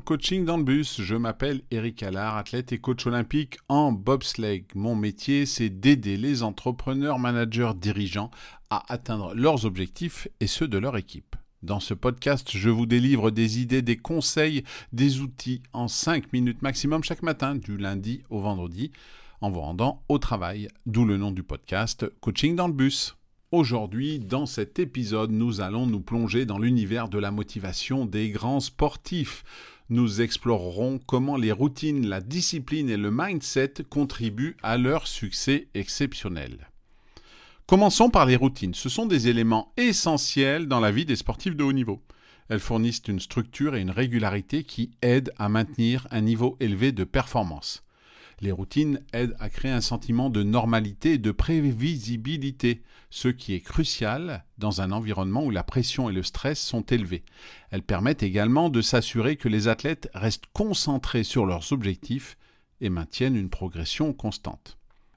Coaching dans le bus, je m'appelle Eric Allard, athlète et coach olympique en bobsleigh. Mon métier, c'est d'aider les entrepreneurs, managers, dirigeants à atteindre leurs objectifs et ceux de leur équipe. Dans ce podcast, je vous délivre des idées, des conseils, des outils en 5 minutes maximum chaque matin, du lundi au vendredi, en vous rendant au travail, d'où le nom du podcast Coaching dans le bus. Aujourd'hui, dans cet épisode, nous allons nous plonger dans l'univers de la motivation des grands sportifs. Nous explorerons comment les routines, la discipline et le mindset contribuent à leur succès exceptionnel. Commençons par les routines. Ce sont des éléments essentiels dans la vie des sportifs de haut niveau. Elles fournissent une structure et une régularité qui aident à maintenir un niveau élevé de performance. Les routines aident à créer un sentiment de normalité et de prévisibilité, ce qui est crucial dans un environnement où la pression et le stress sont élevés. Elles permettent également de s'assurer que les athlètes restent concentrés sur leurs objectifs et maintiennent une progression constante.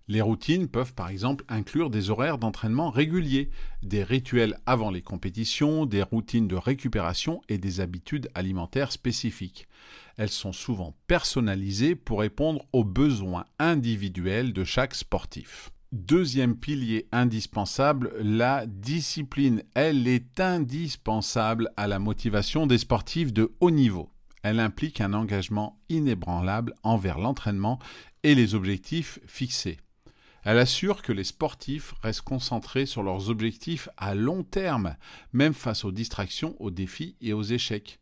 Les routines peuvent par exemple inclure des horaires d'entraînement réguliers, des rituels avant les compétitions, des routines de récupération et des habitudes alimentaires spécifiques. Elles sont souvent personnalisées pour répondre aux besoins individuels de chaque sportif. Deuxième pilier indispensable, la discipline. Elle est indispensable à la motivation des sportifs de haut niveau. Elle implique un engagement inébranlable envers l'entraînement et les objectifs fixés. Elle assure que les sportifs restent concentrés sur leurs objectifs à long terme, même face aux distractions, aux défis et aux échecs.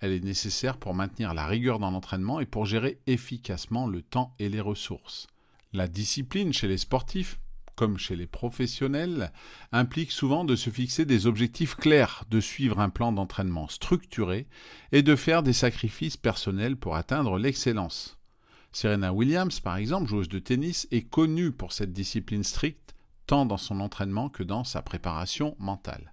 Elle est nécessaire pour maintenir la rigueur dans l'entraînement et pour gérer efficacement le temps et les ressources. La discipline chez les sportifs, comme chez les professionnels, implique souvent de se fixer des objectifs clairs, de suivre un plan d'entraînement structuré et de faire des sacrifices personnels pour atteindre l'excellence. Serena Williams, par exemple, joueuse de tennis, est connue pour cette discipline stricte, tant dans son entraînement que dans sa préparation mentale.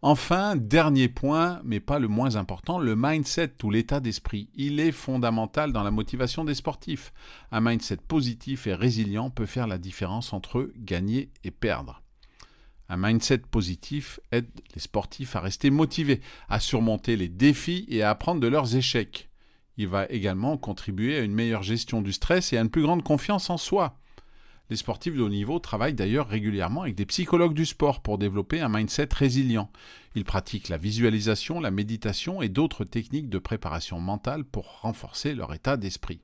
Enfin, dernier point, mais pas le moins important, le mindset ou l'état d'esprit. Il est fondamental dans la motivation des sportifs. Un mindset positif et résilient peut faire la différence entre gagner et perdre. Un mindset positif aide les sportifs à rester motivés, à surmonter les défis et à apprendre de leurs échecs. Il va également contribuer à une meilleure gestion du stress et à une plus grande confiance en soi. Les sportifs de haut niveau travaillent d'ailleurs régulièrement avec des psychologues du sport pour développer un mindset résilient. Ils pratiquent la visualisation, la méditation et d'autres techniques de préparation mentale pour renforcer leur état d'esprit.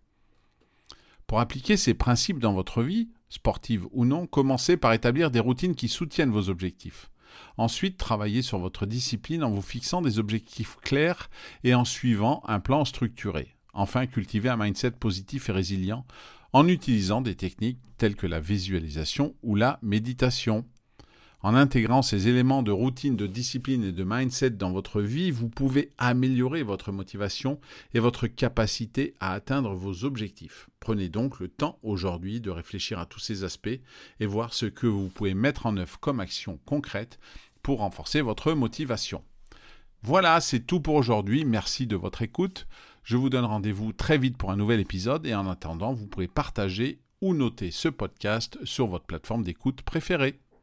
Pour appliquer ces principes dans votre vie, sportive ou non, commencez par établir des routines qui soutiennent vos objectifs. Ensuite, travaillez sur votre discipline en vous fixant des objectifs clairs et en suivant un plan structuré. Enfin, cultivez un mindset positif et résilient en utilisant des techniques telles que la visualisation ou la méditation. En intégrant ces éléments de routine, de discipline et de mindset dans votre vie, vous pouvez améliorer votre motivation et votre capacité à atteindre vos objectifs. Prenez donc le temps aujourd'hui de réfléchir à tous ces aspects et voir ce que vous pouvez mettre en œuvre comme action concrète pour renforcer votre motivation. Voilà, c'est tout pour aujourd'hui. Merci de votre écoute. Je vous donne rendez-vous très vite pour un nouvel épisode et en attendant, vous pouvez partager ou noter ce podcast sur votre plateforme d'écoute préférée.